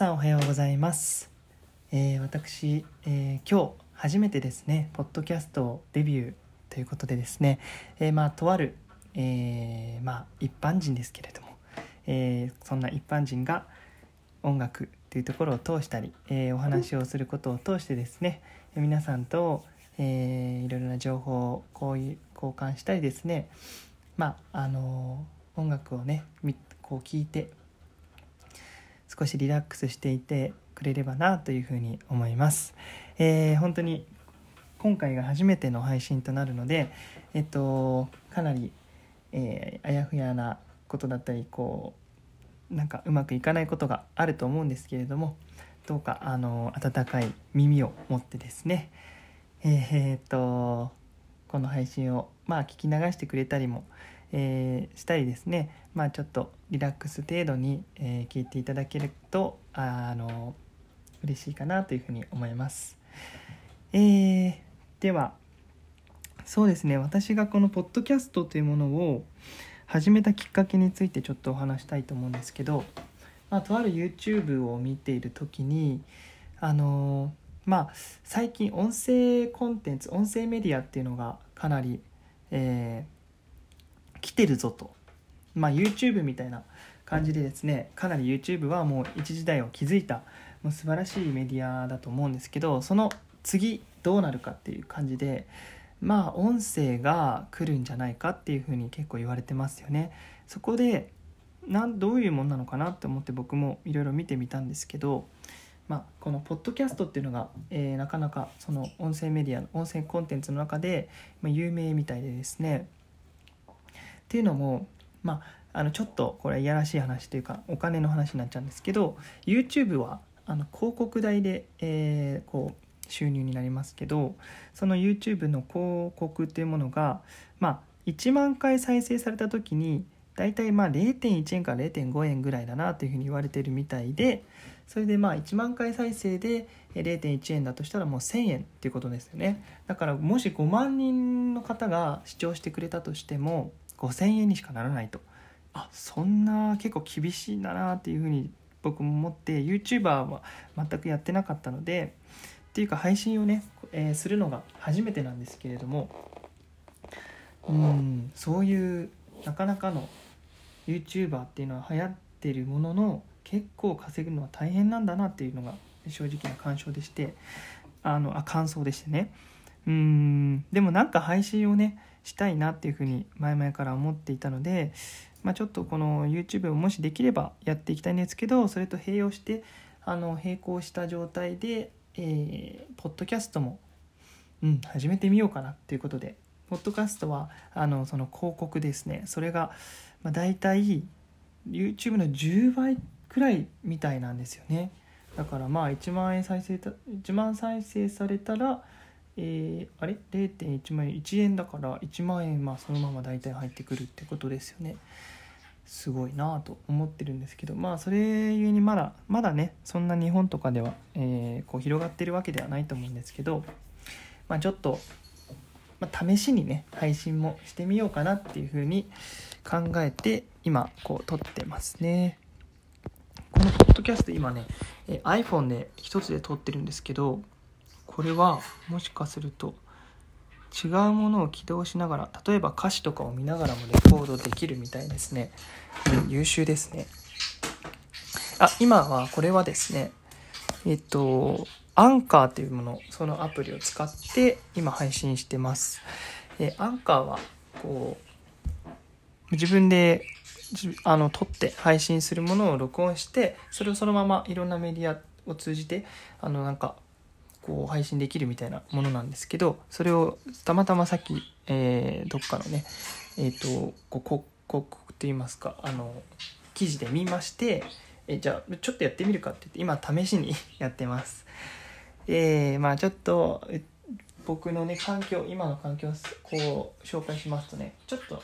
さんおはようございます、えー私、えー今日初めてですねポッドキャストデビューということでですね、えーまあとある、えまあ一般人ですけれども、えそんな一般人が音楽というところを通したり、えお話をすることを通してですね皆さんと、えーいろいろな情報をこういう交換したりですねまああの音楽をねこう聞いて少しリラックスしていてくれればなというふうに思います。えー本当に今回が初めての配信となるので、えっと、かなり、えーあやふやなことだったりこうなんかうまくいかないことがあると思うんですけれどもどうかあの温かい耳を持ってですねえーっとこの配信をまあ聞き流してくれたりも、えーしたりですねまあちょっとリラックス程度に、えー聞いていただけるとああの嬉しいかなというふうに思います。えーではそうですね私がこのポッドキャストというものを始めたきっかけについてちょっとお話したいと思うんですけど、まあ、とある YouTube を見ている時にあのまあ最近音声コンテンツ音声メディアっていうのがかなり、えー来てるぞと、まあ、YouTube みたいな感じでですねかなり YouTube はもう一時代を築いたもう素晴らしいメディアだと思うんですけどその次どうなるかっていう感じでまあ音声が来るんじゃないかっていうふうに結構言われてますよね。そこでなんどういうもんなのかなって思って僕もいろいろ見てみたんですけど、まあ、このポッドキャストっていうのが、えーなかなかその音声メディアの音声コンテンツの中で、まあ、有名みたいでですねっていうのもまああのちょっとこれいやらしい話というかお金の話になっちゃうんですけど YouTube はあの広告代で、えーこう収入になりますけどその YouTube の広告っていうものが、まあ、1万回再生された時に大体まあ0.1円から0.5円ぐらいだなというふうに言われてるみたいでそれでまあ1万回再生で0.1円だとしたらもう1000円っていうことですよね。だからもし5万人の方が視聴してくれたとしても5000円にしかならないと。あ。そんな結構厳しいんだなっていうふうに僕も思って YouTuber は全くやってなかったのでっていうか配信をね、えーするのが初めてなんですけれどもうんそういうなかなかの YouTuber っていうのは流行ってるものの結構稼ぐのは大変なんだなっていうのが正直な感想でしてあのあ感想でしてね。うんでもなんか配信をねしたいなっていうふうに前々から思っていたので、まあ、ちょっとこの YouTube をもしできればやっていきたいんですけどそれと併用してあの並行した状態で、えーポッドキャストも、うん、始めてみようかなっていうことでポッドキャストはあのその広告ですね。それが、まあ、大体 YouTube の10倍くらいみたいなんですよね。だからまあ1万円再生た1万再生されたらえーあれ？0.1万円。1円だから1万円まあそのまま大体入ってくるってことですよね。すごいなぁと思ってるんですけど。まあそれゆえにまだまだねそんな日本とかでは、えーこう広がってるわけではないと思うんですけど。まあちょっと、まあ、試しにね配信もしてみようかなっていうふうに考えて今こう撮ってますね。このポッドキャスト今ね、え iPhone で一つで撮ってるんですけどこれはもしかすると違うものを起動しながら例えば歌詞とかを見ながらもレコードできるみたいですね、うん、優秀ですね。あ今はこれはですねえっとアンカーというものそのアプリを使って今配信してます。えアンカーはこう自分であの撮って配信するものを録音してそれをそのままいろんなメディアを通じてあのなんかこう配信できるみたいなものなんですけどそれをたまたまさっき、えーどっかのねえっ、とこう広告って言いますかあの記事で見ましてえじゃあちょっとやってみるかって言って今試しに やってます。えまあちょっと僕のね環境今の環境をこう紹介しますとねちょっと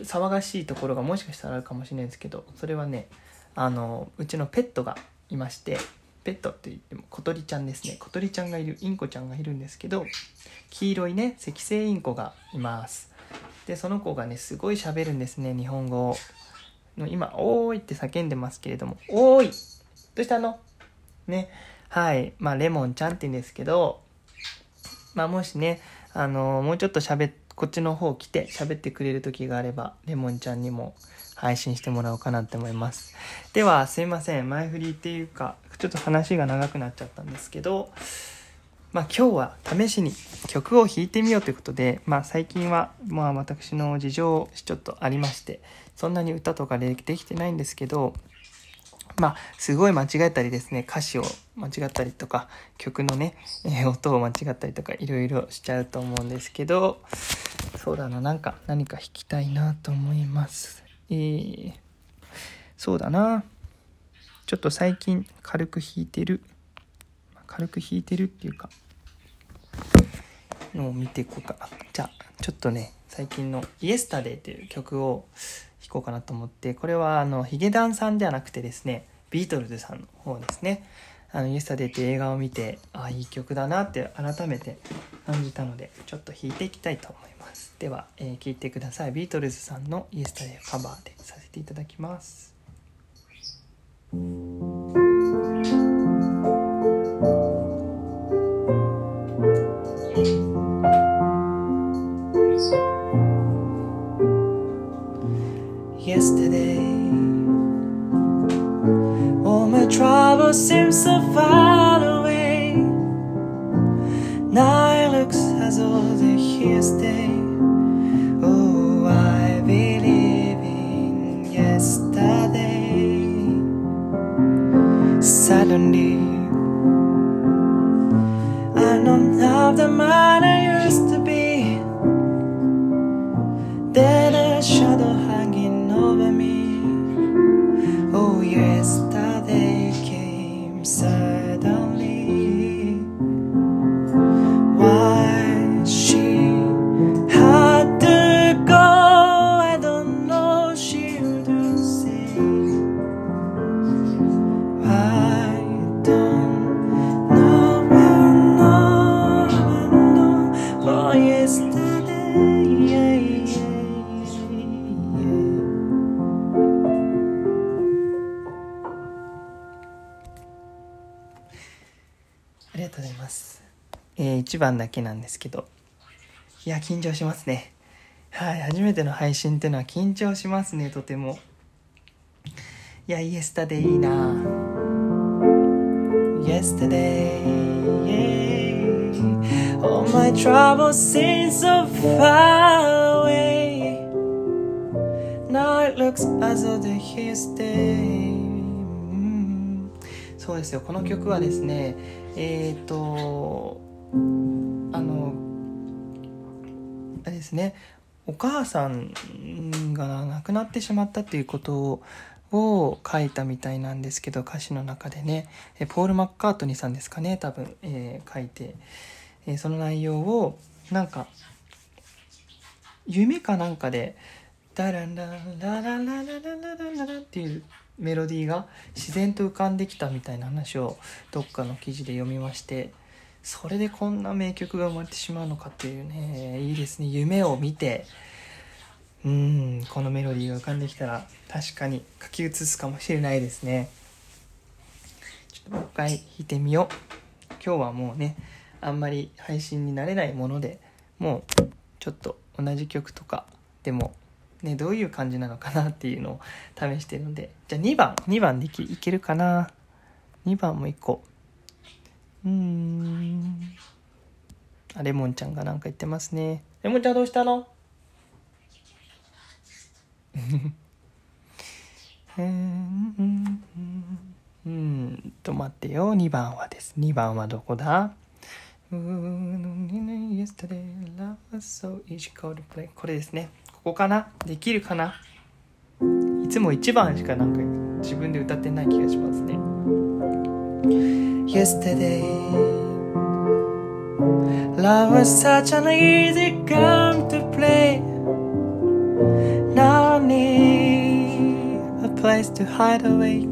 騒がしいところがもしかしたらあるかもしれないですけどそれはねあのうちのペットがいましてペットって言っても小鳥ちゃんですね。小鳥ちゃんがいるインコちゃんがいるんですけど黄色いね赤星インコがいます。でその子がねすごい喋るんですね日本語の今「おーい」って叫んでますけれども「おーい。どうしたの？ね。はい。まあ、レモンちゃんって言うんですけど、まあ、もしね、あのもうちょっと喋っ、こっちの方来て喋ってくれる時があれば、レモンちゃんにも配信してもらおうかなって思います。では、すいません。前振りっていうか、ちょっと話が長くなっちゃったんですけど、まあ今日は試しに曲を弾いてみようということで、まあ最近はまあ私の事情ちょっとありまして、そんなに歌とかできてないんですけど、まあ、すごい間違えたりですね、歌詞を間違ったりとか、曲のね、え、音を間違ったりとか、いろいろしちゃうと思うんですけど、そうだな、なんか、何か弾きたいなと思います。えー、そうだな。ちょっと最近軽く弾いてる、軽く弾いてるっていうか、のを見ていこうか。じゃあ、ちょっとね、最近の Yesterday という曲を弾こうかなと思って、これはあの、ヒゲダンさんではなくてですね、ビートルズさんの方ですね。あの、Yesterday って映画を見て、ああ、いい曲だなって改めて感じたので、ちょっと弾いていきたいと思います。では、えー、聴いてください。ビートルズさんの Yesterday をカバーでさせていただきます。seems so far away. Now it looks as though they're here stay. Oh, I believe in yesterday. Suddenly, I don't have the man ありがとうございますえー、1番だけなんですけど。いや、緊張しますね。はい、初めての配信っていうのは緊張しますね、とても。いや、イエスタデイいいな Yesterday, yeah. All my troubles seem so far away. Now it looks as though they're here stay. そうですよ、この曲はですね、えっ、ー、とあのあれですねお母さんが亡くなってしまったっていうことを書いたみたいなんですけど歌詞の中でねポール・マッカートニーさんですかね多分、えー、書いて、えー、その内容をなんか夢かなんかで「ダランララララララララララ」っていうメロディーが自然と浮かんできたみたいな話をどっかの記事で読みましてそれでこんな名曲が生まれてしまうのかっていうねいいですね夢を見てうんこのメロディーが浮かんできたら確かに書き写すかもしれないですねちょっともう一回弾いてみよう今日はもうねあんまり配信になれないものでもうちょっと同じ曲とかでもね、どういう感じなのかなっていうのを試してるので、じゃあ2番、2番でいけいけるかな ?2 番も1個。うーん。あ、レモンちゃんがなんか言ってますね。レモンちゃんどうしたの？うんうんと待ってよ2番はです2番はどこだ？これですねここかなできるかないつも1番しかなんか自分で歌ってない気がしますね Yesterday Love was such an easy game to play Now I need a place to hide away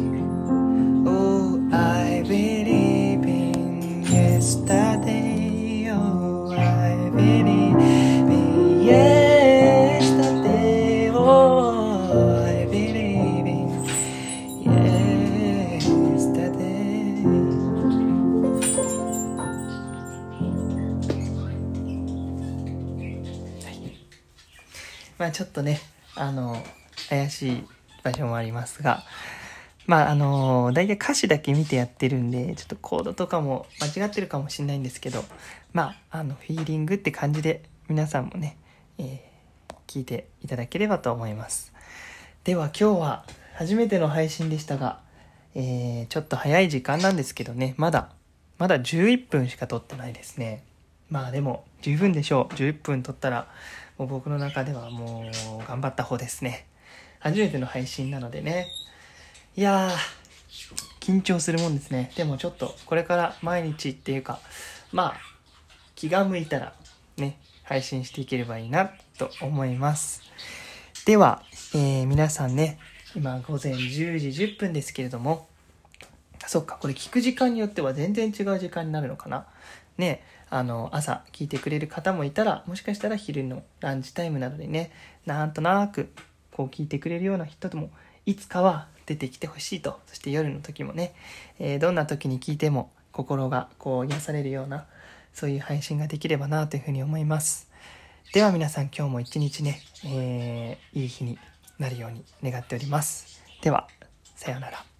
あちょっとね、あの、怪しい場所もありますが、まああの、大体歌詞だけ見てやってるんで、ちょっとコードとかも間違ってるかもしれないんですけど、まあ、あの、フィーリングって感じで皆さんもね、えー聞いていただければと思います。では今日は初めての配信でしたが、えーちょっと早い時間なんですけどね、まだ、まだ11分しか撮ってないですね。まあでも十分でしょう。11分撮ったら、もう僕の中ではもう頑張った方ですね。初めての配信なのでね。いやー、緊張するもんですね。でもちょっとこれから毎日っていうか、まあ、気が向いたらね、配信していければいいなと思います。では、えー皆さんね、今午前10時10分ですけれども、そっか、これ聞く時間によっては全然違う時間になるのかな。ね、あの、朝聞いてくれる方もいたら、もしかしたら昼のランチタイムなどでね、なんとなく、こう聞いてくれるような人でも、いつかは出てきてほしいと。そして夜の時もね、えーどんな時に聞いても心がこう癒されるような、そういう配信ができればなというふうに思います。では皆さん今日も一日ね、えーいい日になるように願っております。では、さようなら。